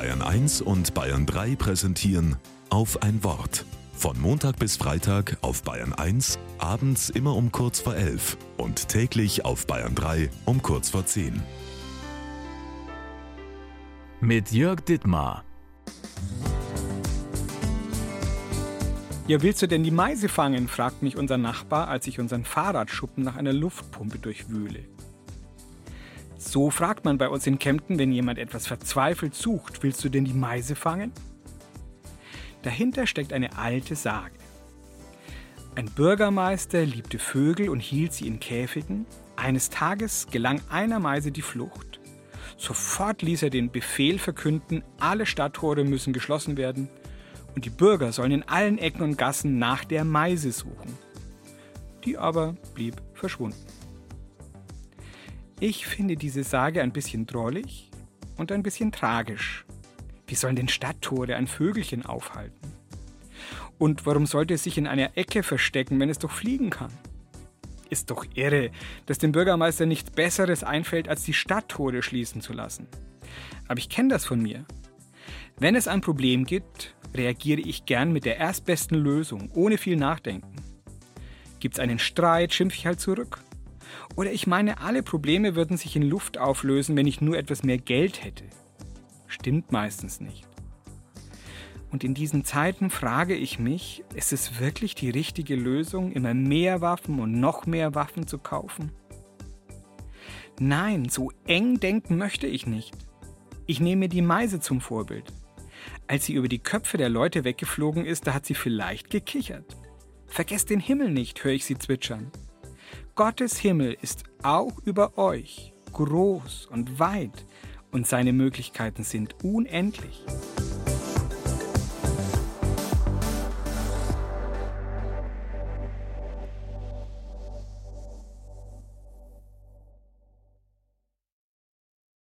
Bayern 1 und Bayern 3 präsentieren auf ein Wort. Von Montag bis Freitag auf Bayern 1, abends immer um kurz vor 11 und täglich auf Bayern 3 um kurz vor 10. Mit Jörg Dittmar. Ja, willst du denn die Meise fangen? fragt mich unser Nachbar, als ich unseren Fahrradschuppen nach einer Luftpumpe durchwühle. So fragt man bei uns in Kempten, wenn jemand etwas verzweifelt sucht, willst du denn die Meise fangen? Dahinter steckt eine alte Sage. Ein Bürgermeister liebte Vögel und hielt sie in Käfigen. Eines Tages gelang einer Meise die Flucht. Sofort ließ er den Befehl verkünden, alle Stadttore müssen geschlossen werden und die Bürger sollen in allen Ecken und Gassen nach der Meise suchen. Die aber blieb verschwunden. Ich finde diese Sage ein bisschen drollig und ein bisschen tragisch. Wie sollen denn Stadttore ein Vögelchen aufhalten? Und warum sollte es sich in einer Ecke verstecken, wenn es doch fliegen kann? Ist doch irre, dass dem Bürgermeister nichts Besseres einfällt, als die Stadttore schließen zu lassen. Aber ich kenne das von mir. Wenn es ein Problem gibt, reagiere ich gern mit der erstbesten Lösung, ohne viel Nachdenken. Gibt es einen Streit, schimpfe ich halt zurück. Oder ich meine, alle Probleme würden sich in Luft auflösen, wenn ich nur etwas mehr Geld hätte. Stimmt meistens nicht. Und in diesen Zeiten frage ich mich, ist es wirklich die richtige Lösung, immer mehr Waffen und noch mehr Waffen zu kaufen? Nein, so eng denken möchte ich nicht. Ich nehme die Meise zum Vorbild. Als sie über die Köpfe der Leute weggeflogen ist, da hat sie vielleicht gekichert. Vergesst den Himmel nicht, höre ich sie zwitschern. Gottes Himmel ist auch über euch groß und weit und seine Möglichkeiten sind unendlich.